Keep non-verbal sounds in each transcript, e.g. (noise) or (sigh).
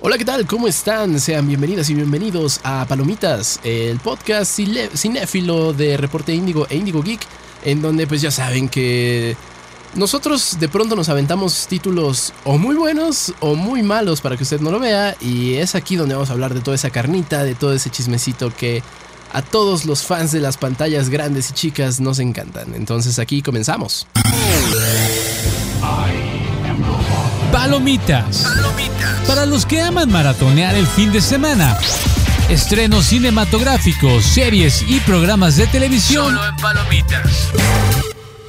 Hola, ¿qué tal? ¿Cómo están? Sean bienvenidas y bienvenidos a Palomitas, el podcast cinéfilo de Reporte Índigo e Índigo Geek, en donde pues ya saben que nosotros de pronto nos aventamos títulos o muy buenos o muy malos para que usted no lo vea y es aquí donde vamos a hablar de toda esa carnita, de todo ese chismecito que a todos los fans de las pantallas grandes y chicas nos encantan. Entonces aquí comenzamos. Palomitas. Para los que aman maratonear el fin de semana. Estrenos cinematográficos, series y programas de televisión. Solo en Palomitas.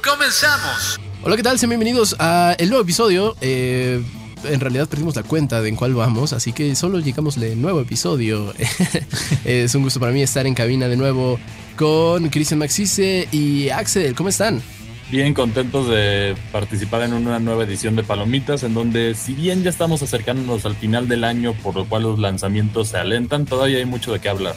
Comenzamos. Hola, ¿qué tal? Sean bienvenidos a el nuevo episodio. Eh, en realidad perdimos la cuenta de en cuál vamos, así que solo llegamos al nuevo episodio. (laughs) es un gusto para mí estar en cabina de nuevo con Cristian Maxise y Axel. ¿Cómo están? Bien contentos de participar en una nueva edición de Palomitas, en donde si bien ya estamos acercándonos al final del año, por lo cual los lanzamientos se alentan, todavía hay mucho de qué hablar.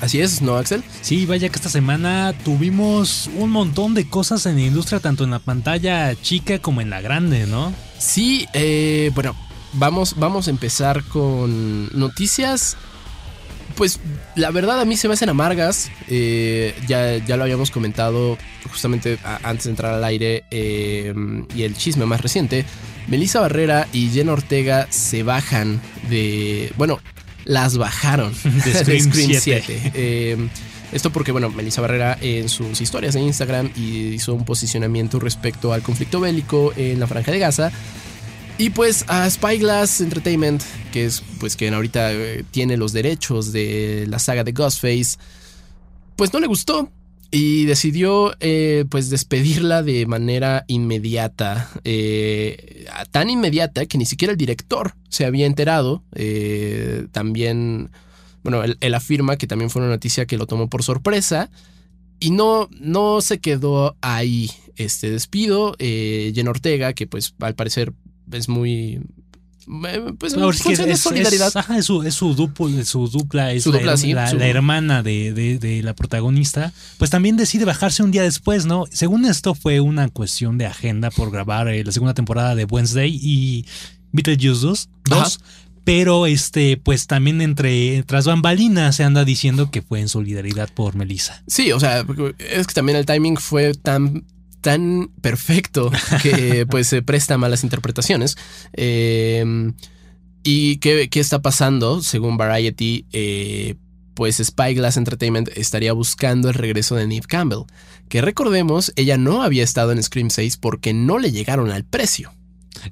Así es, ¿no, Axel? Sí, vaya que esta semana tuvimos un montón de cosas en la industria, tanto en la pantalla chica como en la grande, ¿no? Sí, eh, bueno, vamos, vamos a empezar con noticias pues la verdad a mí se me hacen amargas. Eh, ya, ya lo habíamos comentado justamente antes de entrar al aire. Eh, y el chisme más reciente. Melissa Barrera y Jenna Ortega se bajan de. Bueno, las bajaron (laughs) de Scream, 7. Eh, esto porque, bueno, Melissa Barrera en sus historias en Instagram hizo un posicionamiento respecto al conflicto bélico en la Franja de Gaza y pues a Spyglass Entertainment, que es pues quien ahorita eh, tiene los derechos de la saga de Ghostface, pues no le gustó y decidió eh, pues despedirla de manera inmediata, eh, tan inmediata que ni siquiera el director se había enterado. también, bueno, él, afirma que también fue una noticia que lo tomó por sorpresa y no, no se quedó ahí este despido. Jen Ortega, que pues al parecer es muy pues es, solidaridad. Es, su, es su, dupla, su dupla, es la, hermana de, la protagonista. Pues también decide bajarse un día después, ¿no? Según esto, fue una cuestión de agenda por grabar eh, la segunda temporada de Wednesday y Beetlejuice 2. dos pero este, pues también entre tras bambalinas se anda diciendo que fue en solidaridad por Melissa. Sí, o sea, es que también el timing fue tan tan perfecto que (laughs) pues se presta a malas interpretaciones. Eh, ¿Y qué, está pasando? Según Variety, eh, pues Spyglass Entertainment estaría buscando el regreso de Neve Campbell, que recordemos, ella no había estado en Scream 6 porque no le llegaron al precio.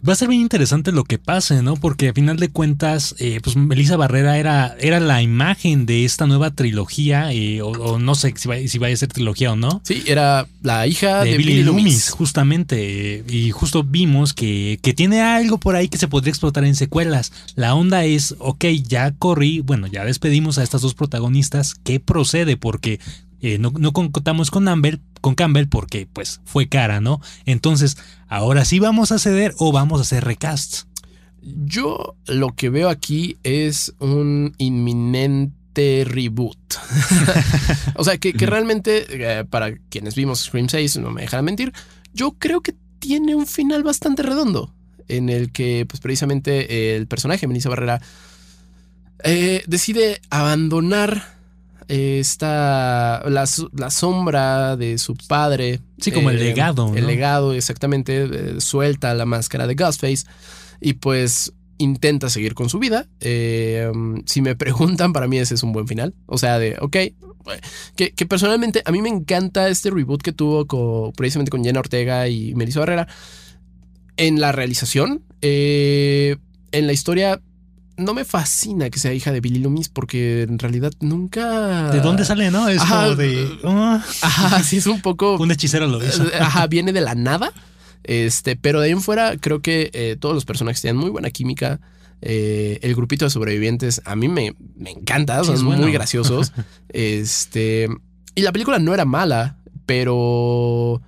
Va a ser bien interesante lo que pase, ¿no? Porque a final de cuentas, eh, pues Melissa Barrera era, era la imagen de esta nueva trilogía, eh, o, no sé si, va, si vaya a ser trilogía o no. Sí, era la hija de, Billy, Loomis, justamente. y justo vimos que, que tiene algo por ahí que se podría explotar en secuelas. La onda es, ok, ya corrí, bueno, ya despedimos a estas dos protagonistas, ¿qué procede? Porque eh, no, contamos con Campbell, con Campbell porque pues fue cara, ¿no? Entonces, ahora sí vamos a ceder o vamos a hacer recasts. Yo lo que veo aquí es un inminente reboot. (laughs) o sea, que, realmente, eh, para quienes vimos Scream 6, no me dejarán mentir, yo creo que tiene un final bastante redondo, en el que, pues precisamente, el personaje, Melissa Barrera, eh, decide abandonar está la, la, sombra de su padre. Sí, como el eh, legado. El legado, exactamente. Eh, suelta la máscara de Ghostface y pues intenta seguir con su vida. Eh, si me preguntan, para mí ese es un buen final. O sea, de, ok, que, que, personalmente a mí me encanta este reboot que tuvo con, precisamente con Jenna Ortega y Melissa Barrera. En la realización, en la historia no me fascina que sea hija de Billy Loomis porque en realidad nunca. ¿De dónde sale, no? Es como de. Uh. Ajá, sí, es un poco. (laughs) un hechicero lo hizo. (laughs) Ajá, viene de la nada. Este, pero de ahí en fuera, creo que eh, todos los personajes tienen muy buena química. Eh, el grupito de sobrevivientes a mí me, me encanta, son muy graciosos. (laughs) este, y la película no era mala, pero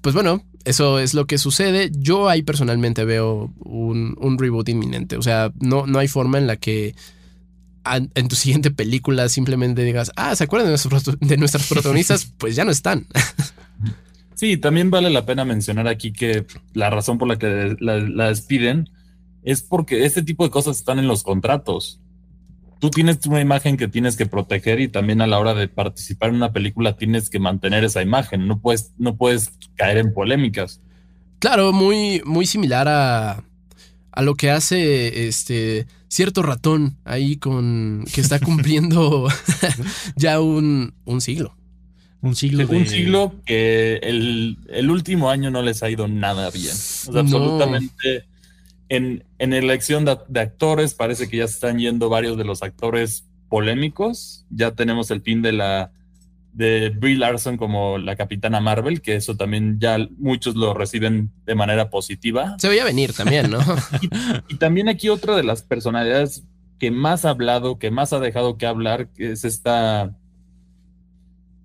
pues bueno, eso es lo que sucede. Yo ahí personalmente veo un, reboot inminente. O sea, no, no hay forma en la que en tu siguiente película simplemente digas, ah, ¿se acuerdan de, nuestros, de nuestras protagonistas? (laughs) pues ya no están. (laughs) Sí, también vale la pena mencionar aquí que la razón por la que la, despiden es porque este tipo de cosas están en los contratos. Tú tienes una imagen que tienes que proteger y también a la hora de participar en una película tienes que mantener esa imagen. No puedes, no puedes caer en polémicas. Claro, muy, muy similar a, a lo que hace este cierto ratón ahí con que está (laughs) cumpliendo (laughs) ya un, un, siglo. Un siglo. Un siglo que el, el, último año no les ha ido nada bien. absolutamente. En, en elección de, de, actores, parece que ya se están yendo varios de los actores polémicos. Ya tenemos el fin de la de Brie Larson como la capitana Marvel, que eso también ya muchos lo reciben de manera positiva. Se veía venir también, ¿no? (laughs) y, también aquí otra de las personalidades que más ha hablado, que más ha dejado que hablar, que es esta,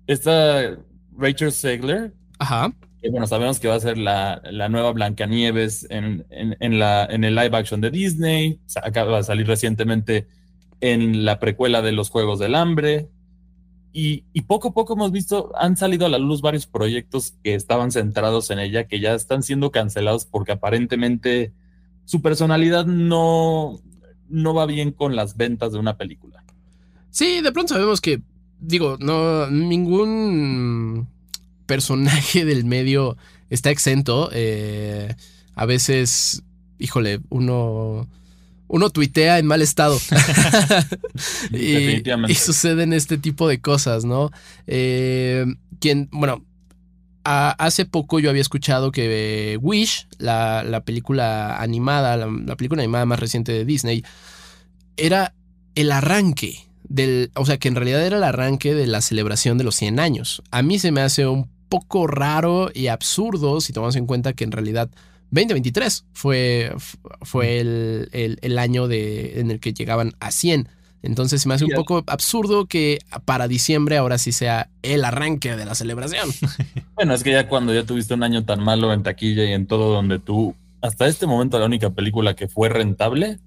esta Rachel Segler. Ajá. Bueno, sabemos que va a ser la, la nueva Blancanieves en, en, en, la, en el live action de Disney. Acaba de salir recientemente en la precuela de los Juegos del Hambre. Y, poco a poco hemos visto, han salido a la luz varios proyectos que estaban centrados en ella, que ya están siendo cancelados porque aparentemente su personalidad no, no va bien con las ventas de una película. Sí, de pronto sabemos que, digo, no, ningún personaje (laughs) del medio está exento. Eh, a veces, híjole, uno uno tuitea en mal estado. (laughs) y, y, suceden este tipo de cosas, ¿no? Eh, quien, bueno, hace poco yo había escuchado que Wish, la, película animada, la, película animada más reciente de Disney, era el arranque del, o sea, que en realidad era el arranque de la celebración de los 100 años. A mí se me hace un poco raro y absurdo si tomamos en cuenta que en realidad 2023 fue, fue el, año de, en el que llegaban a 100. Entonces se me hace un poco absurdo que para diciembre ahora sí sea el arranque de la celebración. (laughs) Bueno, es que ya cuando ya tuviste un año tan malo en taquilla y en todo donde tú, hasta este momento la única película que fue rentable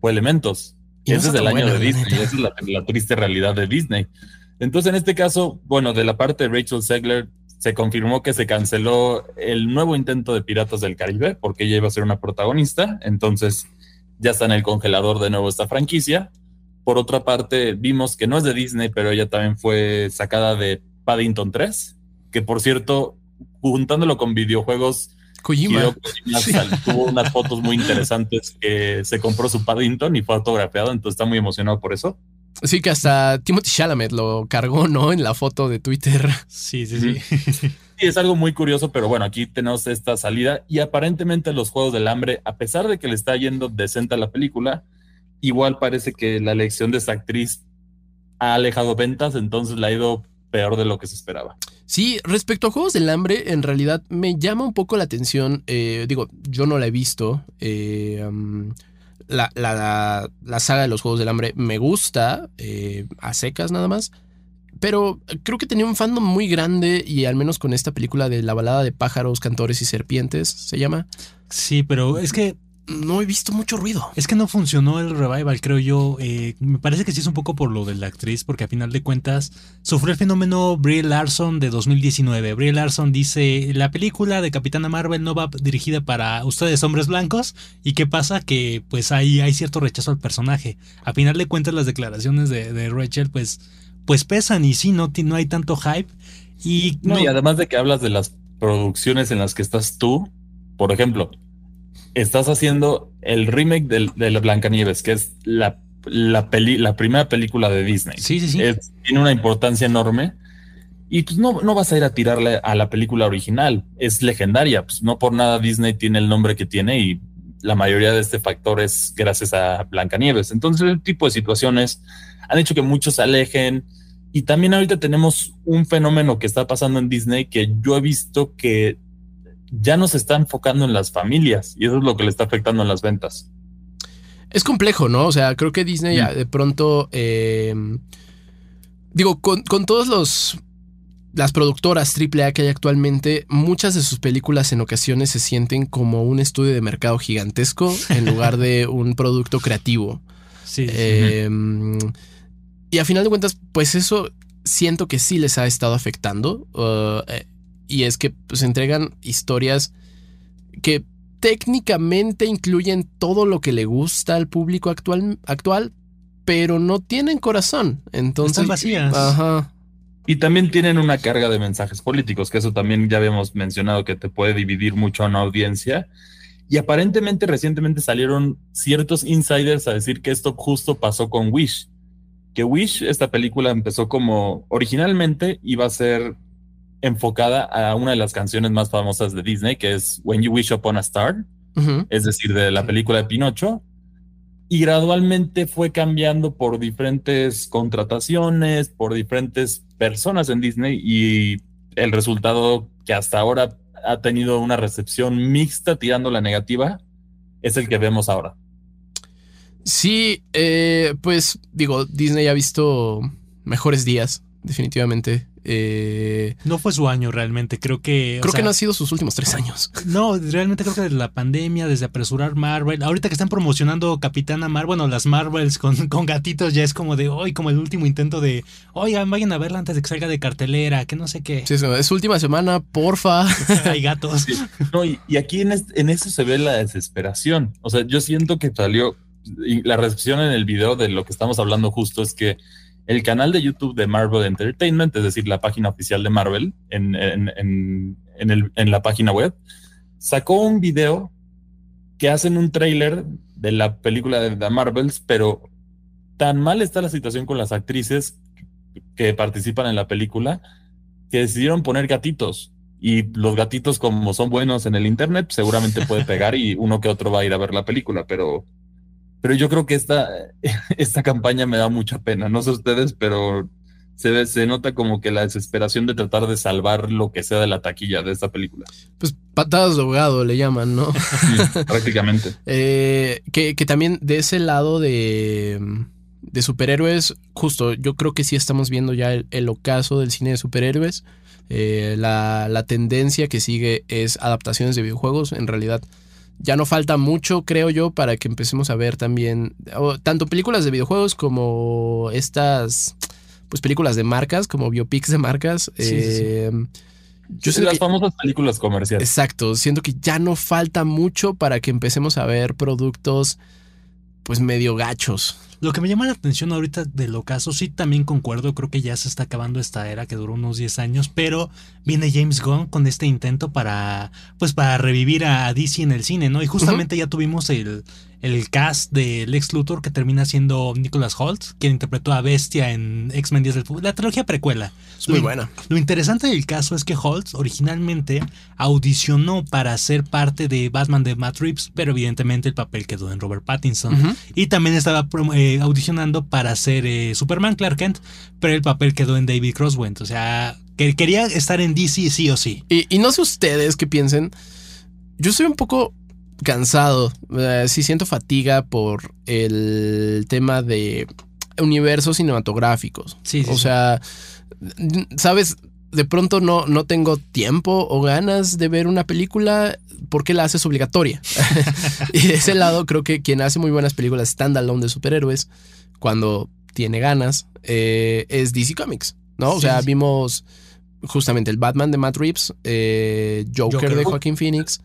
fue Elementos. Y ese es el año de Disney, esa es la, la, triste realidad de Disney. Entonces en este caso, bueno, de la parte de Rachel Segler, se confirmó que se canceló el nuevo intento de Piratas del Caribe porque ella iba a ser una protagonista, entonces ya está en el congelador de nuevo esta franquicia. Por otra parte, vimos que no es de Disney, pero ella también fue sacada de Paddington 3, que por cierto, juntándolo con videojuegos, Kojima. (laughs) tuvo unas fotos muy interesantes que se compró su Paddington y fue autografiado, entonces está muy emocionado por eso. Sí, que hasta Timothy Chalamet lo cargó, ¿no? En la foto de Twitter. Sí, sí, sí. Sí, es algo muy curioso, pero bueno, aquí tenemos esta salida y aparentemente los Juegos del Hambre, a pesar de que le está yendo decente a la película, igual parece que la elección de esta actriz ha alejado ventas, entonces la ha ido peor de lo que se esperaba. Sí, respecto a Juegos del Hambre, en realidad me llama un poco la atención, eh, digo, yo no la he visto, eh, la, la, saga de los Juegos del Hambre me gusta, eh, a secas nada más. Pero creo que tenía un fandom muy grande y al menos con esta película de la balada de pájaros, cantores y serpientes, se llama. Sí, pero es que no he visto mucho ruido. Es que no funcionó el revival, creo yo. Eh, me parece que sí es un poco por lo de la actriz, porque a final de cuentas sufrió el fenómeno Brie Larson de 2019. Brie Larson dice, la película de Capitana Marvel no va dirigida para ustedes hombres blancos. ¿Y qué pasa? Que pues ahí hay cierto rechazo al personaje. A final de cuentas las declaraciones de, Rachel pues, pues pesan y sí, no, no hay tanto hype. Y, no, y además de que hablas de las producciones en las que estás tú, por ejemplo, estás haciendo el remake de, de la Blancanieves, que es la, la, la primera película de Disney. Sí, sí, sí. tiene una importancia enorme. Y pues no, no vas a ir a tirarle a la película original. Es legendaria. Pues no por nada Disney tiene el nombre que tiene y la mayoría de este factor es gracias a Blancanieves. Entonces, el tipo de situaciones han hecho que muchos se alejen. Y también ahorita tenemos un fenómeno que está pasando en Disney que yo he visto que ya no se está enfocando en las familias y eso es lo que le está afectando en las ventas. Es complejo, ¿no? O sea, creo que Disney de pronto, eh, digo, con, con todos los las productoras AAA que hay actualmente, muchas de sus películas en ocasiones se sienten como un estudio de mercado gigantesco en lugar de (laughs) un producto creativo. Sí. Em, y a final de cuentas, pues eso siento que sí les ha estado afectando. Uh, y es que pues entregan historias que técnicamente incluyen todo lo que le gusta al público actual, actual pero no tienen corazón. Entonces, Están vacías. Ajá. Y también tienen una carga de mensajes políticos, que eso también ya habíamos mencionado que te puede dividir mucho a una audiencia. Y aparentemente recientemente salieron ciertos insiders a decir que esto justo pasó con Wish. Que Wish, esta película empezó como originalmente iba a ser enfocada a una de las canciones más famosas de Disney, que es When You Wish Upon a Star, es decir, de la película de Pinocho. Y gradualmente fue cambiando por diferentes contrataciones, por diferentes personas en Disney y el resultado que hasta ahora ha tenido una recepción mixta tirando la negativa es el que vemos ahora. Sí, eh, pues digo, Disney ha visto mejores días, definitivamente. Eh, no fue su año realmente, creo que... Creo que no ha sido sus últimos tres años. No, realmente creo que desde la pandemia, desde apresurar Marvel, ahorita que están promocionando Capitana Marvel, bueno, las Marvels con, (laughs) con gatitos ya es como de hoy, como el último intento de, oigan, vayan a verla antes de que salga de cartelera, que no sé qué. Sí, es última semana, porfa. (laughs) Hay gatos. No, y, aquí en, en eso se ve la desesperación. O sea, yo siento que salió, y la recepción en el video de lo que estamos hablando justo es que el canal de YouTube de Marvel Entertainment, es decir, la página oficial de Marvel en, en, la página web, sacó un video que hacen un trailer de la película de The Marvels, pero tan mal está la situación con las actrices que participan en la película que decidieron poner gatitos. Y los gatitos, como son buenos en el internet, seguramente puede pegar y uno que otro va a ir a ver la película, pero pero yo creo que esta, (laughs) esta campaña me da mucha pena. No sé ustedes, pero se, ve, se nota como que la desesperación de tratar de salvar lo que sea de la taquilla de esta película. Pues patadas de ahogado le llaman, ¿no? (laughs) prácticamente. (laughs) Eh, que, también de ese lado de, de, superhéroes, justo, yo creo que sí estamos viendo ya el, ocaso del cine de superhéroes. Eh, la, la tendencia que sigue es adaptaciones de videojuegos. En realidad, ya no falta mucho, creo yo, para que empecemos a ver también tanto películas de videojuegos como estas pues películas de marcas, como biopics de marcas. Eh, yo las famosas películas comerciales. Exacto, siento que ya no falta mucho para que empecemos a ver productos pues medio gachos. Lo que me llama la atención ahorita del ocaso, sí también concuerdo, creo que ya se está acabando esta era que duró unos 10 años, pero viene James Gunn con este intento para, pues para revivir a DC en el cine, ¿no? Y justamente ya tuvimos el, el cast de Lex Luthor que termina siendo Nicholas Holt, quien interpretó a Bestia en X-Men Días del Futuro, la trilogía precuela. Es muy buena. Lo interesante del caso es que Holt originalmente audicionó para ser parte de Batman de Matt Reeves, pero evidentemente el papel quedó en Robert Pattinson. Y también estaba eh, audicionando para ser eh, Superman Clark Kent, pero el papel quedó en David Crosswind. O sea, que quería estar en DC sí o sí. Y, y no sé ustedes qué piensen. Yo soy un poco cansado. Eh, sí siento fatiga por el tema de universos cinematográficos. Sí, o sea, sabes, de pronto no, no tengo tiempo o ganas de ver una película porque la haces obligatoria. (laughs) y de ese lado creo que quien hace muy buenas películas standalone de superhéroes, cuando tiene ganas, eh, es DC Comics, ¿no? O sea, vimos justamente el Batman de Matt Reeves, eh, Joker, de Joaquín Phoenix.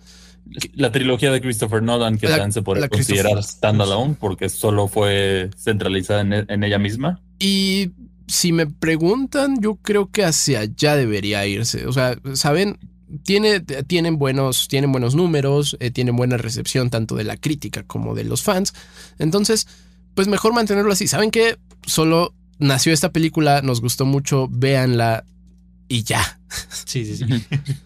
La trilogía de Christopher Nolan, que también se puede considerar standalone porque solo fue centralizada en, ella misma. Y si me preguntan, yo creo que hacia allá debería irse. O sea, ¿saben? Tiene, tienen, buenos, tienen buenos números, eh, tienen buena recepción tanto de la crítica como de los fans. Entonces, pues mejor mantenerlo así. ¿Saben qué? Solo nació esta película, nos gustó mucho, véanla, y ya. Sí, sí, sí.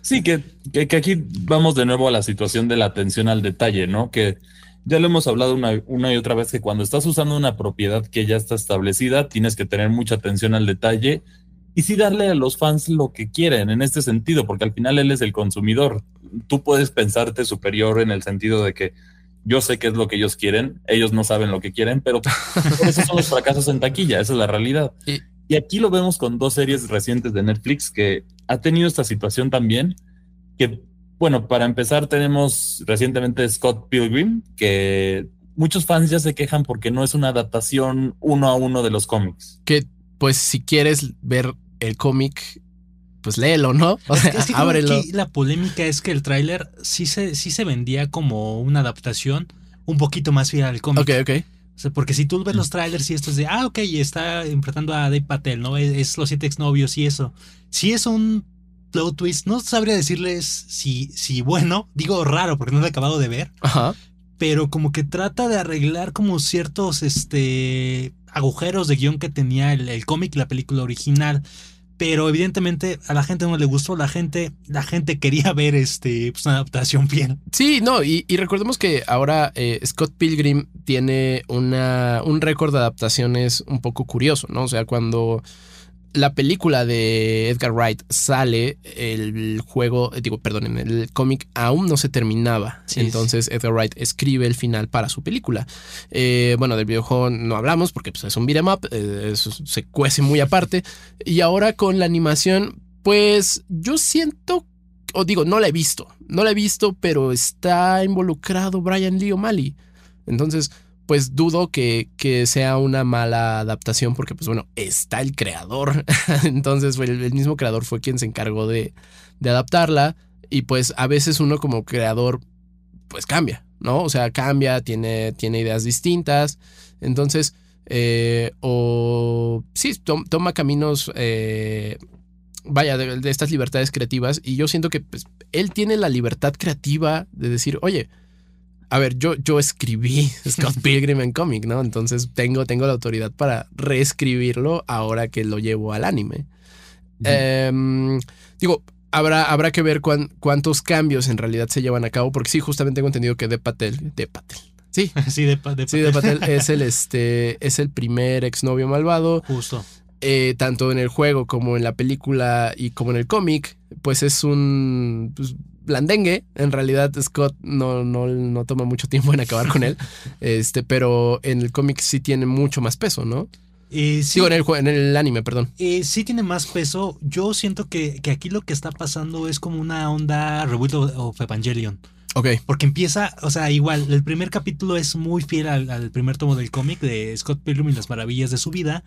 sí, que, que, aquí vamos de nuevo a la situación de la atención al detalle, ¿no? Que ya lo hemos hablado una, una, y otra vez que cuando estás usando una propiedad que ya está establecida, tienes que tener mucha atención al detalle y sí darle a los fans lo que quieren en este sentido, porque al final él es el consumidor. Tú puedes pensarte superior en el sentido de que yo sé qué es lo que ellos quieren, ellos no saben lo que quieren, pero (laughs) esos son los fracasos en taquilla, esa es la realidad. Y, y aquí lo vemos con dos series recientes de Netflix que ha tenido esta situación también, que bueno, para empezar tenemos recientemente Scott Pilgrim, que muchos fans ya se quejan porque no es una adaptación uno a uno de los cómics. Que pues si quieres ver el cómic, pues léelo, ¿no? O sea, es ábrelo. la polémica es que el tráiler sí se, sí se vendía como una adaptación un poquito más fiel al cómic. Ok, ok. O sea, porque si tú ves los trailers y esto es de, ah, ok, está enfrentando a Dave Patel, ¿no? Es, los siete exnovios y eso. Si es un plot twist, no sabría decirles si, si bueno, (laughs) digo raro porque no lo he acabado de ver. Ajá. Pero como que trata de arreglar como ciertos este, agujeros de guion que tenía el, el cómic y la película original pero evidentemente a la gente no le gustó, la gente, la gente quería ver este, pues, una adaptación bien. Sí, no, y, recordemos que ahora eh, Scott Pilgrim tiene una, un récord de adaptaciones un poco curioso, ¿no? O sea, cuando la película de Edgar Wright sale, el juego, eh, digo, perdón, en el cómic aún no se terminaba. Entonces Edgar Wright escribe el final para su película. Eh, bueno, del videojuego no hablamos porque pues, es un beat'em up, eh, eso se cuece muy aparte. Y ahora con la animación, pues yo siento, o digo, no la he visto, no la he visto, pero está involucrado Brian Lee O'Malley. Entonces, pues dudo que, sea una mala adaptación porque, pues bueno, está el creador. (laughs) Entonces, el, el, mismo creador fue quien se encargó de, adaptarla y pues a veces uno como creador, pues cambia, ¿no? O sea, cambia, tiene, tiene ideas distintas. Entonces, eh, o sí, toma caminos, eh, vaya, de, de, estas libertades creativas y yo siento que pues, él tiene la libertad creativa de decir, oye, a ver, yo, yo escribí (laughs) Scott Pilgrim en cómic, ¿no? Entonces tengo, tengo la autoridad para reescribirlo ahora que lo llevo al anime. Em, digo, habrá, habrá que ver cuántos cambios en realidad se llevan a cabo, porque sí, justamente tengo entendido que De Patel, De Patel, Sí, (laughs) sí, de, Patel. Sí, de Patel es el, este, es el primer exnovio malvado. Justo. Eh, tanto en el juego como en la película y como en el cómic, pues es un pues, blandengue. En realidad, Scott no, no, no, toma mucho tiempo en acabar con él. (laughs) Este, pero en el cómic sí tiene mucho más peso, ¿no? Eh, sí, en el, en el anime, perdón. Eh, sí tiene más peso. Yo siento que, aquí lo que está pasando es como una onda Rebuild of Evangelion. Ok. Porque empieza, o sea, igual, el primer capítulo es muy fiel al, primer tomo del cómic de Scott Pilgrim y las maravillas de su vida,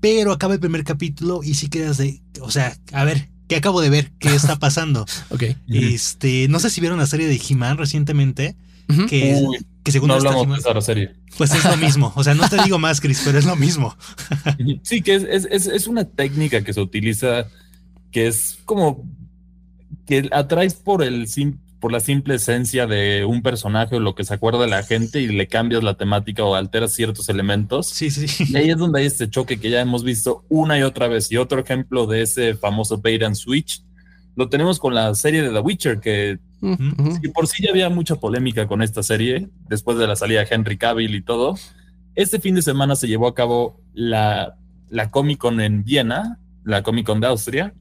pero acaba el primer capítulo y sí quedas de, o sea, a ver, que acabo de ver qué está (laughs) pasando. ok. Este, no sé si vieron la serie de He-Man recientemente. Que, que según no hablamos de esa serie. Pues es lo mismo. O sea, no te digo más, Chris, pero es lo mismo. (laughs) sí, que es, es, es, una técnica que se utiliza que es como que atraes por el por la simple esencia de un personaje o lo que se acuerda de la gente y le cambias la temática o alteras ciertos elementos. Sí, sí. Y ahí es donde hay este choque que ya hemos visto una y otra vez. Y otro ejemplo de ese famoso bait and switch lo tenemos con la serie de The Witcher, que por sí ya había mucha polémica con esta serie después de la salida de Henry Cavill y todo. Este fin de semana se llevó a cabo la, la Comic Con en Viena, la Comic Con de Austria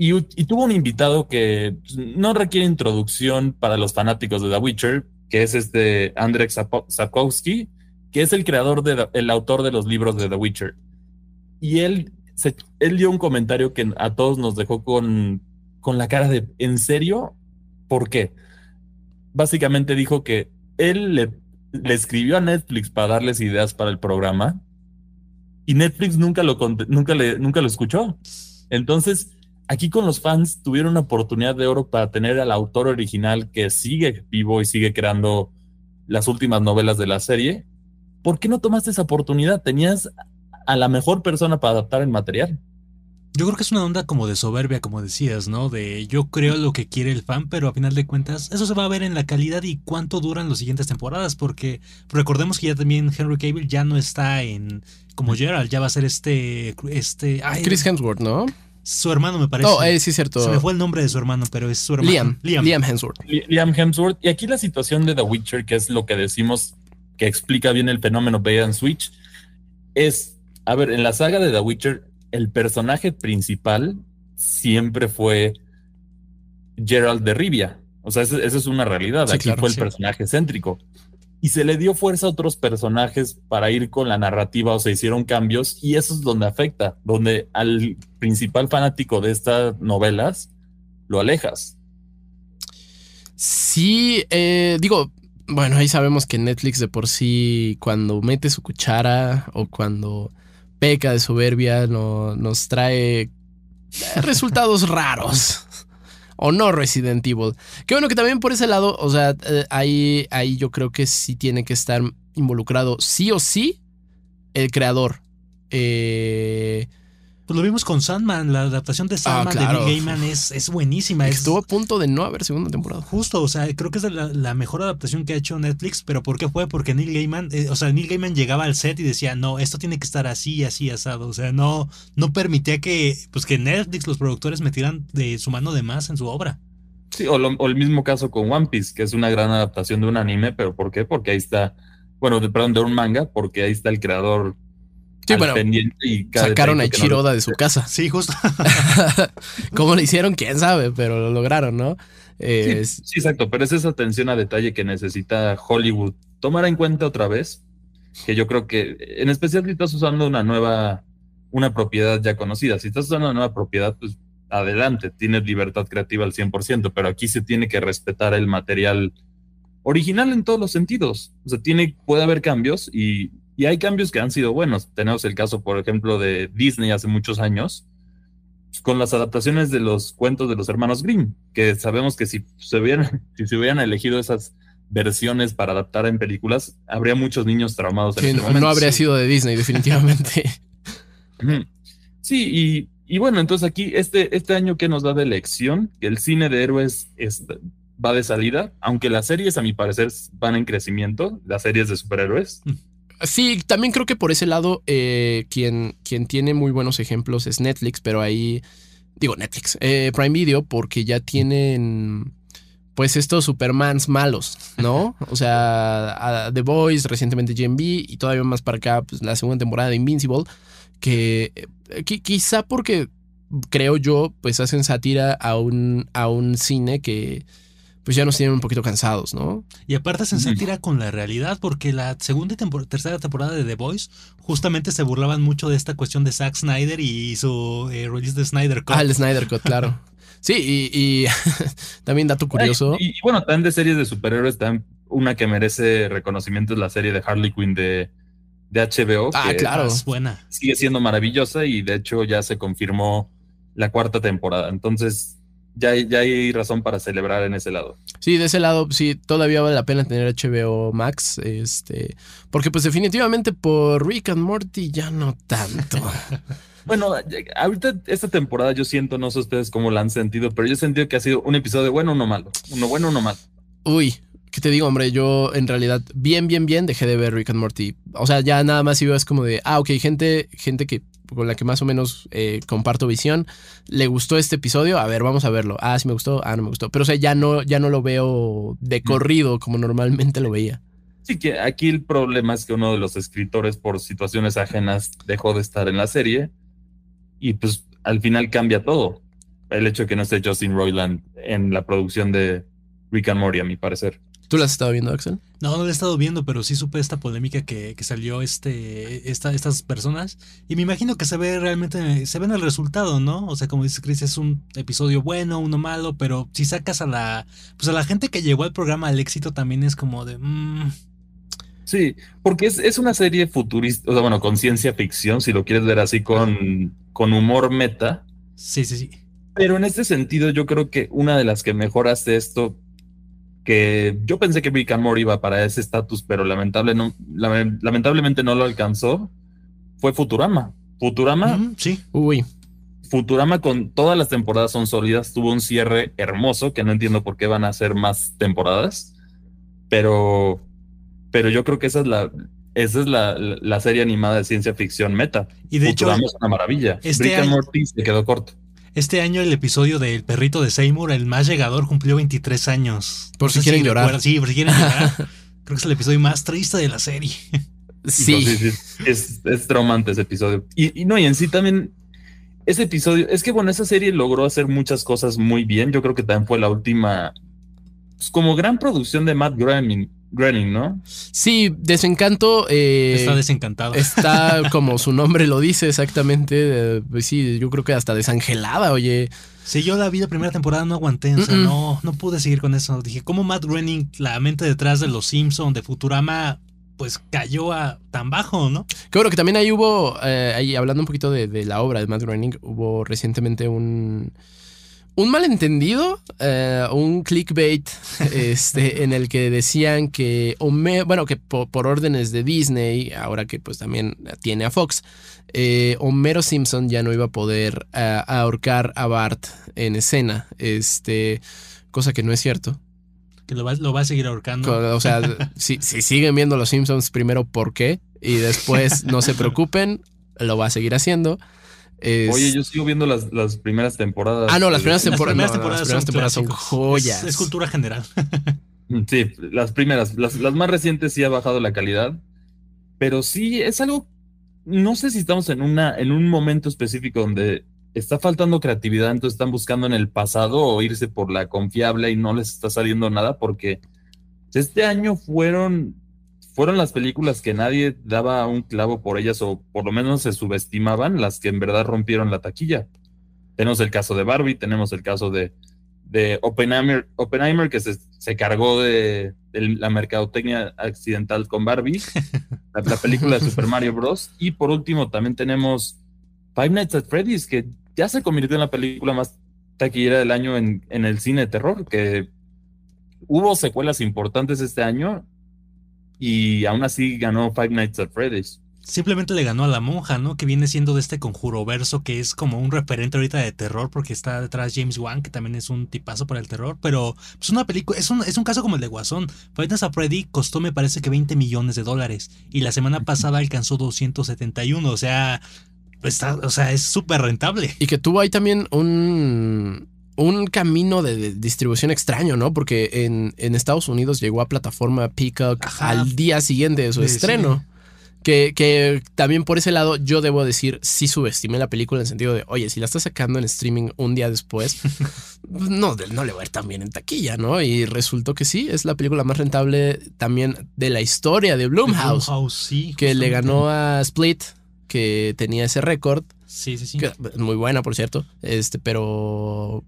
y, tuvo un invitado que pues, no requiere introducción para los fanáticos de The Witcher, que es este Andrzej Sapkowski, que es el creador de el autor de los libros de The Witcher. Y él, él dio un comentario que a todos nos dejó con, con la cara de ¿en serio? ¿Por qué? Básicamente dijo que él le, escribió a Netflix para darles ideas para el programa y Netflix nunca lo, nunca nunca lo escuchó. Entonces, aquí con los fans tuvieron una oportunidad de oro para tener al autor original que sigue vivo y sigue creando las últimas novelas de la serie. ¿Por qué no tomaste esa oportunidad? Tenías a la mejor persona para adaptar el material. Yo creo que es una onda como de soberbia, como decías, ¿no? De yo creo lo que quiere el fan, pero a final de cuentas eso se va a ver en la calidad y cuánto duran las siguientes temporadas, porque recordemos que ya también Henry Cable ya no está en como Gerald, ya va a ser este este Chris Hemsworth, ¿no? Su hermano, me parece. Oh, eh, sí, cierto. Se me fue el nombre de su hermano, pero es su hermano. Liam. Liam, Hemsworth. Liam Hemsworth. Y aquí la situación de The Witcher, que es lo que decimos que explica bien el fenómeno Bait and Switch, es, a ver, en la saga de The Witcher, el personaje principal siempre fue Gerald de Rivia. O sea, esa es una realidad. aquí fue el personaje céntrico y se le dio fuerza a otros personajes para ir con la narrativa o se hicieron cambios y eso es donde afecta, donde al principal fanático de estas novelas lo alejas. Sí, eh, digo, bueno, ahí sabemos que Netflix de por sí cuando mete su cuchara o cuando peca de soberbia no, nos trae resultados raros. O no Resident Evil. Qué bueno que también por ese lado, o sea, eh, ahí, ahí yo creo que sí tiene que estar involucrado sí o sí el creador. Eh, pues lo vimos con Sandman, la adaptación de ah, Sandman de Neil Gaiman es, es buenísima. Estuvo a punto de no haber segunda temporada. Justo, o sea, creo que es la, mejor adaptación que ha hecho Netflix, pero ¿por qué fue? Porque Neil Gaiman, eh, o sea, Neil Gaiman llegaba al set y decía, no, esto tiene que estar así, así, asado. O sea, no, no permitía que, pues que Netflix, los productores, metieran de su mano de más en su obra. Sí, o, o el mismo caso con One Piece, que es una gran adaptación de un anime, pero ¿por qué? Porque ahí está, bueno, perdón, de un manga, porque ahí está el creador Sí, bueno, sacaron a Ichiroda de su casa. Sí, justo. (laughs) ¿Cómo lo hicieron? Quién sabe, pero lo lograron, ¿no? sí, exacto, pero es esa atención a detalle que necesita Hollywood tomar en cuenta otra vez, que yo creo que, en especial si estás usando una nueva, una propiedad ya conocida, si estás usando una nueva propiedad, pues adelante, tienes libertad creativa al 100%, pero aquí se tiene que respetar el material original en todos los sentidos. O sea, tiene, puede haber cambios y y hay cambios que han sido buenos. Tenemos el caso, por ejemplo, de Disney hace muchos años, con las adaptaciones de los cuentos de los hermanos Grimm, que sabemos que si se hubieran, (laughs) si se hubieran elegido esas versiones para adaptar en películas, habría muchos niños traumados. en este no, no, habría sido de Disney, definitivamente. (laughs) sí, y, bueno, entonces aquí, este, este año que nos da de elección, que el cine de héroes va de salida, aunque las series, a mi parecer, van en crecimiento, las series de superhéroes. Sí, también creo que por ese lado, eh, quien, quien tiene muy buenos ejemplos es Netflix, pero ahí, digo Netflix, eh, Prime Video, porque ya tienen pues estos Supermans malos, ¿no? O sea, The Boys, recientemente GMB y todavía más para acá, pues la segunda temporada de Invincible, que, eh, quizá porque creo yo, pues hacen sátira a un, a un cine que pues ya nos tienen un poquito cansados, ¿no? Y aparte se sátira con la realidad, porque la segunda y tercera temporada de The Voice justamente se burlaban mucho de esta cuestión de Zack Snyder y su eh, release de Snyder Cut. Ah, el Snyder Cut, claro. (laughs) Sí, y, (laughs) también dato curioso. Y, bueno, también de series de superhéroes, también una que merece reconocimiento es la serie de Harley Quinn de, de HBO. Ah, claro. Es buena. Sigue siendo maravillosa y de hecho ya se confirmó la cuarta temporada. Entonces, ya, hay razón para celebrar en ese lado. Sí, de ese lado, sí, todavía vale la pena tener HBO Max. Este, porque, pues, definitivamente por Rick and Morty ya no tanto. (laughs) bueno, ahorita esta temporada yo siento, no sé ustedes cómo la han sentido, pero yo he sentido que ha sido un episodio bueno, uno malo. Uno bueno, uno malo. Uy, ¿qué te digo, hombre? Yo en realidad, bien, bien, bien dejé de ver Rick and Morty. O sea, ya nada más iba es como de, ah, ok, gente, gente que con la que más o menos eh, comparto visión, le gustó este episodio, a ver, vamos a verlo. Ah, sí me gustó, ah, no me gustó. Pero o sea, ya no, ya no lo veo de corrido como normalmente lo veía. Sí, que aquí el problema es que uno de los escritores por situaciones ajenas dejó de estar en la serie y pues al final cambia todo. El hecho de que no esté Justin Roiland en la producción de Rick and Morty, a mi parecer. ¿Tú la has estado viendo, Axel? No, no la he estado viendo, pero sí supe esta polémica que, salió este, esta, estas personas. Y me imagino que se ve realmente, se ve en el resultado, ¿no? O sea, como dice Chris, es un episodio bueno, uno malo, pero si sacas a la, pues a la gente que llegó al programa al éxito también es como de... Mm. Sí, porque es, una serie futurista, o sea, bueno, con ciencia ficción, si lo quieres ver así con, con humor meta. Sí, sí, sí. Pero en este sentido, yo creo que una de las que mejor hace esto que yo pensé que Rick and Morty iba para ese estatus, pero lamentable no, lamentablemente no lo alcanzó, fue Futurama. Futurama, sí, uy. Futurama con todas las temporadas son sólidas, tuvo un cierre hermoso, que no entiendo por qué van a hacer más temporadas, pero, pero yo creo que esa es la, esa es la, serie animada de ciencia ficción meta. Y de hecho, es una maravilla. Este Rick and Morty se quedó corto. Este año el episodio del perrito de Seymour, el más llegador, cumplió 23 años. Por si quieren llorar. Sí, por si quieren llorar. (laughs) Creo que es el episodio más triste de la serie. Sí. es, es, traumante ese episodio. Y, no, y en sí también, ese episodio, es que bueno, esa serie logró hacer muchas cosas muy bien. Yo creo que también fue la última, pues, como gran producción de Matt Groening, Groening, ¿no? Sí, Desencanto. Eh, está desencantado. Está (laughs) como su nombre lo dice exactamente. pues sí, yo creo que hasta desangelada, oye. Sí, yo la vi la primera temporada, no aguanté, o sea, no, no pude seguir con eso. Dije, ¿cómo Matt Groening, la mente detrás de Los Simpsons, de Futurama, pues cayó a tan bajo, ¿no? Que bueno, que también ahí hubo, eh, ahí hablando un poquito de, la obra de Matt Groening, hubo recientemente un, un malentendido, eh, un clickbait, (laughs) este, en el que decían que, bueno, que por, órdenes de Disney, ahora que pues también tiene a Fox, eh, Homero Simpson ya no iba a poder ahorcar a Bart en escena, este, cosa que no es cierto. Que lo va, a seguir ahorcando. O sea, (laughs) si, siguen viendo Los Simpsons, primero, ¿por qué? Y después, no se (laughs) preocupen, lo va a seguir haciendo. Oye, yo sigo viendo las, las, primeras temporadas. Ah, no, las primeras, temporadas, las primeras son, joyas. Es, cultura general. (laughs) Mm, sí, las primeras. Las, las, más recientes sí ha bajado la calidad. Pero sí es algo. No sé si estamos en, una, en un momento específico donde está faltando creatividad, entonces están buscando en el pasado o irse por la confiable y no les está saliendo nada porque este año fueron fueron las películas que nadie daba un clavo por ellas o por lo menos se subestimaban las que en verdad rompieron la taquilla. Tenemos el caso de Barbie, tenemos el caso de, de Oppenheimer, Oppenheimer que se, se cargó de, la mercadotecnia accidental con Barbie, (laughs) la, la película de Super Mario Bros. Y por último también tenemos Five Nights at Freddy's, que ya se convirtió en la película más taquillera del año en, el cine de terror, que hubo secuelas importantes este año y aún así ganó Five Nights at Freddy's. Simplemente le ganó a la monja, ¿no? Que viene siendo de este conjuro verso, que es como un referente ahorita de terror, porque está detrás James Wan, que también es un tipazo para el terror. Pero es pues, una película, es un, es un caso como el de Guasón. Five Nights at Freddy costó, me parece que 20 millones de dólares. Y la semana pasada alcanzó 271. O sea, o sea, es súper rentable. Y que tuvo ahí también un, un camino de, distribución extraño, ¿no? Porque en, Estados Unidos llegó a plataforma Peacock al día siguiente de su estreno. Que, que, también por ese lado yo debo decir, sí subestimé la película en el sentido de, oye, si la estás sacando en streaming un día después, (laughs) no, no le va a ir tan bien en taquilla, ¿no? Y resultó que sí, es la película más rentable también de la historia de Blumhouse. Blumhouse sí, que le ganó a Split que tenía ese récord. Sí, sí, sí. muy buena, por cierto. Este, pero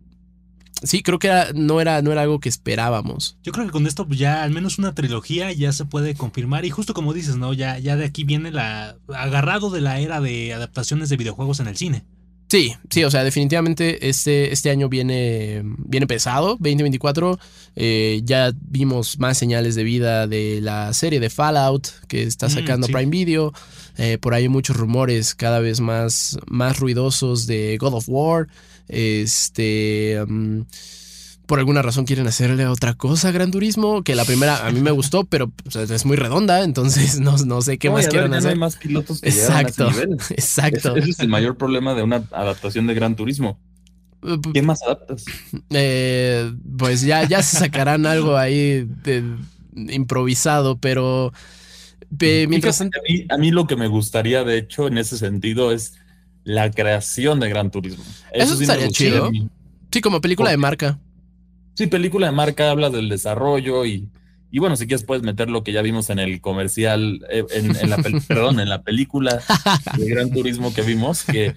sí, creo que no, era, no era algo que esperábamos. Yo creo que con esto ya al menos una trilogía ya se puede confirmar y justo como dices, ¿no? Ya, ya de aquí viene la agarrado de la era de adaptaciones de videojuegos en el cine. Sí, sí, o sea, definitivamente este, este año viene, viene pesado, 2024. Eh, ya vimos más señales de vida de la serie de Fallout que está mm, sacando Prime Video. Eh, por ahí hay muchos rumores cada vez más, más ruidosos de God of War. Este. Mm, por alguna razón quieren hacerle otra cosa a Gran Turismo, que la primera a mí me gustó, (laughs) pero es muy redonda, entonces no, no sé qué más quieren hacer. No hay más pilotos que exacto, a (laughs) exacto. Ese, es el mayor problema de una adaptación de Gran Turismo. Eh, ¿Qué más adaptas? Eh, pues ya, ya se sacarán algo ahí de, improvisado, pero mientras... A mí, lo que me gustaría, de hecho, en ese sentido, es la creación de Gran Turismo. Eso, sí estaría chido. Sí, como película de marca. Sí, película de marca, habla del desarrollo y, y bueno, si quieres puedes meter lo que ya vimos en el comercial, eh, en, la, (laughs) perdón, en la película de Gran Turismo que vimos, que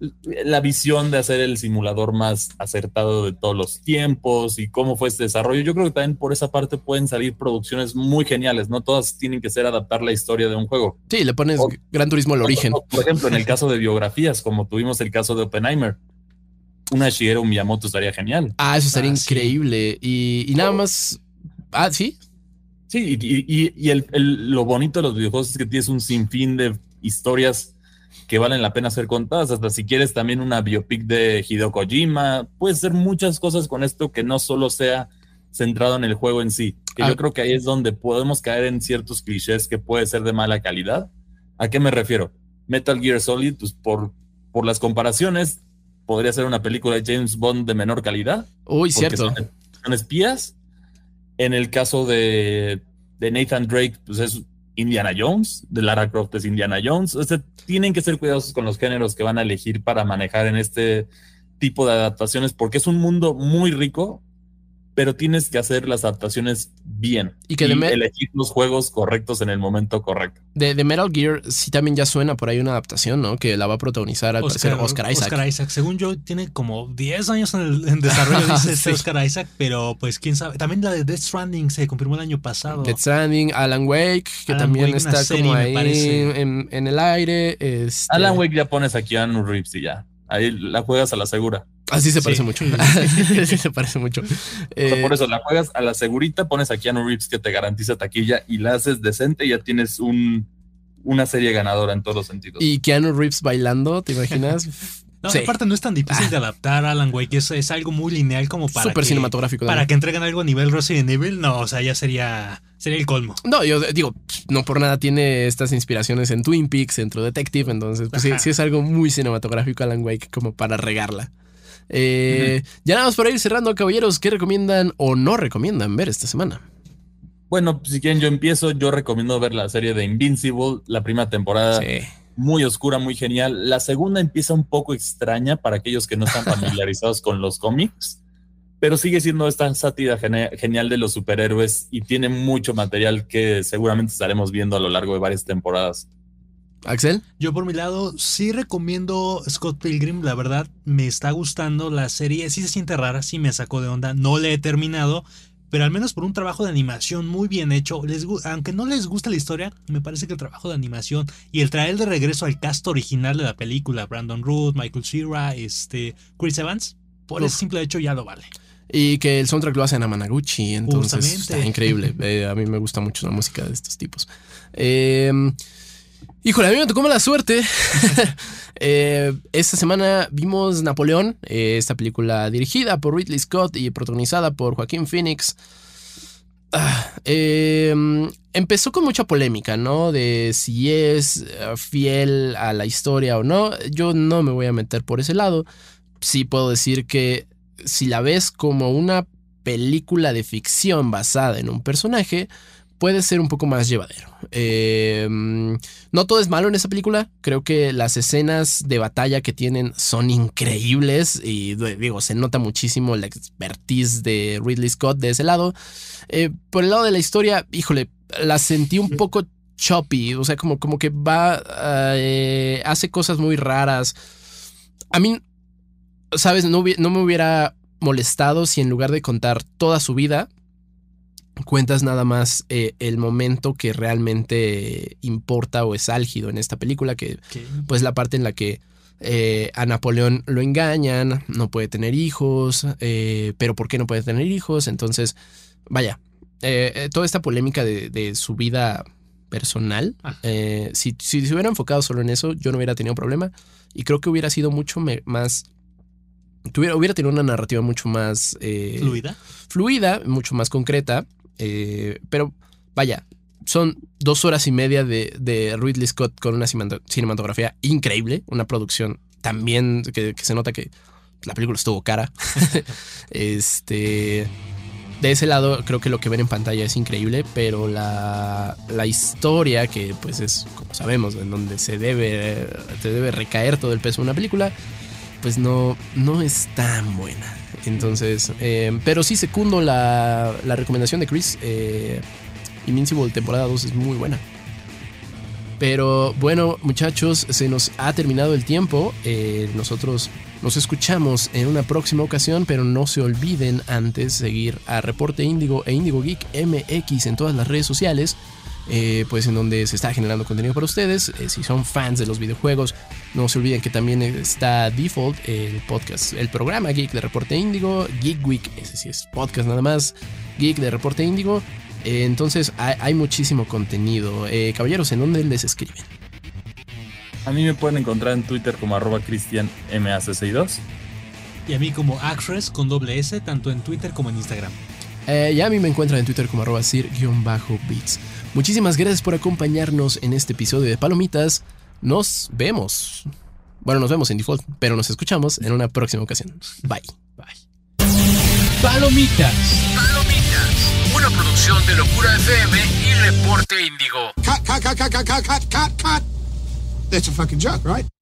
la visión de hacer el simulador más acertado de todos los tiempos y cómo fue este desarrollo. Yo creo que también por esa parte pueden salir producciones muy geniales, no todas tienen que ser adaptar la historia de un juego. Sí, le pones Gran Turismo al origen. por ejemplo, en el caso de biografías, como tuvimos el caso de Oppenheimer, una Shigeru Miyamoto estaría genial. Ah, eso estaría ah, increíble. Y, nada más. Ah, sí. Sí, y, el, lo bonito de los videojuegos es que tienes un sinfín de historias que valen la pena ser contadas. Hasta si quieres también una biopic de Hideo Kojima, puedes hacer muchas cosas con esto que no solo sea centrado en el juego en sí. Que yo ah. creo que ahí es donde podemos caer en ciertos clichés que puede ser de mala calidad. ¿A qué me refiero? Metal Gear Solid, pues por, por las comparaciones, podría ser una película de James Bond de menor calidad. Uy, cierto. Son, espías. En el caso de, de Nathan Drake, pues es Indiana Jones, de Lara Croft es Indiana Jones. O tienen que ser cuidadosos con los géneros que van a elegir para manejar en este tipo de adaptaciones, porque es un mundo muy rico, pero tienes que hacer las adaptaciones bien y, que elegir los juegos correctos en el momento correcto. De, Metal Gear sí también ya suena por ahí una adaptación, ¿no? Que la va a protagonizar al Oscar, Oscar Isaac. Oscar Isaac, según yo, tiene como 10 años en, desarrollo, dice (laughs) este Oscar Isaac, pero pues quién sabe. También la de Death Stranding se confirmó el año pasado. Death Stranding, Alan Wake, que también está como ahí en, el aire. Este Alan Wake ya pones aquí a Keanu Reeves y ya. Ahí la juegas a la segura. Así se parece mucho. (laughs) sí, se parece mucho. (laughs) por eh, eso la juegas a la segurita, pones a Keanu Reeves que te garantiza taquilla y la haces decente y ya tienes un, una serie ganadora en todos los sentidos. Y Keanu Reeves bailando, ¿te imaginas? (laughs) No, aparte no es tan difícil de adaptar Alan Wake, es, es algo muy lineal como para Súper cinematográfico. Para que entreguen algo a nivel Resident Evil, no, o sea, ya sería, sería el colmo. No, yo digo, no por nada tiene estas inspiraciones en Twin Peaks, en True Detective, entonces pues, sí, sí, es algo muy cinematográfico Alan Wake como para regarla. Eh, ya nada más para ir cerrando, caballeros, ¿qué recomiendan o no recomiendan ver esta semana? Bueno, si quieren yo empiezo, yo recomiendo ver la serie de Invincible, la primera temporada. Muy oscura, muy genial. La segunda empieza un poco extraña para aquellos que no están (laughs) familiarizados con los cómics, pero sigue siendo esta sátira genial de los superhéroes y tiene mucho material que seguramente estaremos viendo a lo largo de varias temporadas. Axel. Yo por mi lado sí recomiendo Scott Pilgrim, la verdad me está gustando la serie, sí se siente rara, sí me sacó de onda, no le he terminado, pero al menos por un trabajo de animación muy bien hecho, les, aunque no les gusta la historia, me parece que el trabajo de animación y el traer de regreso al cast original de la película, Brandon Root, Michael Cera, este, Chris Evans, por ese simple hecho ya lo vale. Y que el soundtrack lo hacen a Managuchi, entonces está increíble. (laughs) Eh, a mí me gusta mucho la música de estos tipos. Eh, Híjole, a mí me tocó mala suerte. (laughs) Eh, esta semana vimos Napoleón, eh, esta película dirigida por Ridley Scott y protagonizada por Joaquín Phoenix. Ah, em, empezó con mucha polémica, ¿no? De si es eh, fiel a la historia o no. Yo no me voy a meter por ese lado. Sí puedo decir que si la ves como una película de ficción basada en un personaje, puede ser un poco más llevadero. Eh, no todo es malo en esa película. Creo que las escenas de batalla que tienen son increíbles y digo, se nota muchísimo la expertise de Ridley Scott de ese lado. Eh, por el lado de la historia, híjole, la sentí un poco choppy, o sea, como, como que va, eh, hace cosas muy raras. A mí, sabes, no, no me hubiera molestado si en lugar de contar toda su vida, cuentas nada más eh, el momento que realmente importa o es álgido en esta película, que pues la parte en la que eh, a Napoleón lo engañan, no puede tener hijos, eh, pero ¿por qué no puede tener hijos? Entonces, vaya, toda esta polémica de, su vida personal, ah. si, si, se hubiera enfocado solo en eso, yo no hubiera tenido problema y creo que hubiera sido mucho más Tuviera, hubiera tenido una narrativa mucho más fluida. Fluida, mucho más concreta. Eh, pero vaya, son dos horas y media de, Ridley Scott con una cinematografía increíble, una producción también que, se nota que la película estuvo cara. (laughs) este. De ese lado, creo que lo que ven en pantalla es increíble, pero la, la historia, que pues es, como sabemos, en donde se debe, se debe recaer todo el peso de una película, pues no, no es tan buena. Entonces, eh, pero sí secundo la, la recomendación de Chris. Eh, Invincible temporada 2 es muy buena. Pero bueno, muchachos, se nos ha terminado el tiempo. Eh, nosotros nos escuchamos en una próxima ocasión, pero no se olviden antes seguir a Reporte Índigo e Índigo Geek MX en todas las redes sociales. Eh, pues en donde se está generando contenido para ustedes. Eh, si son fans de los videojuegos, no se olviden que también está Default, el podcast, el programa Geek de Reporte Índigo, Geek Week, ese sí es podcast nada más, Geek de Reporte Índigo. Eh, entonces hay, muchísimo contenido. caballeros, ¿en dónde les escriben? A mí me pueden encontrar en Twitter como arroba cristianmac62. Y a mí como Actress con doble S, tanto en Twitter como en Instagram. Y a mí me encuentran en Twitter como arroba sir-beats. Muchísimas gracias por acompañarnos en este episodio de Palomitas. Nos vemos. Bueno, nos vemos en default, pero nos escuchamos en una próxima ocasión. Bye. Bye. Palomitas. Palomitas. Una producción de Locura FM y Reporte Índigo. Cut, cut, cut, cut, cut, cut, cut, cut. That's a fucking joke, right?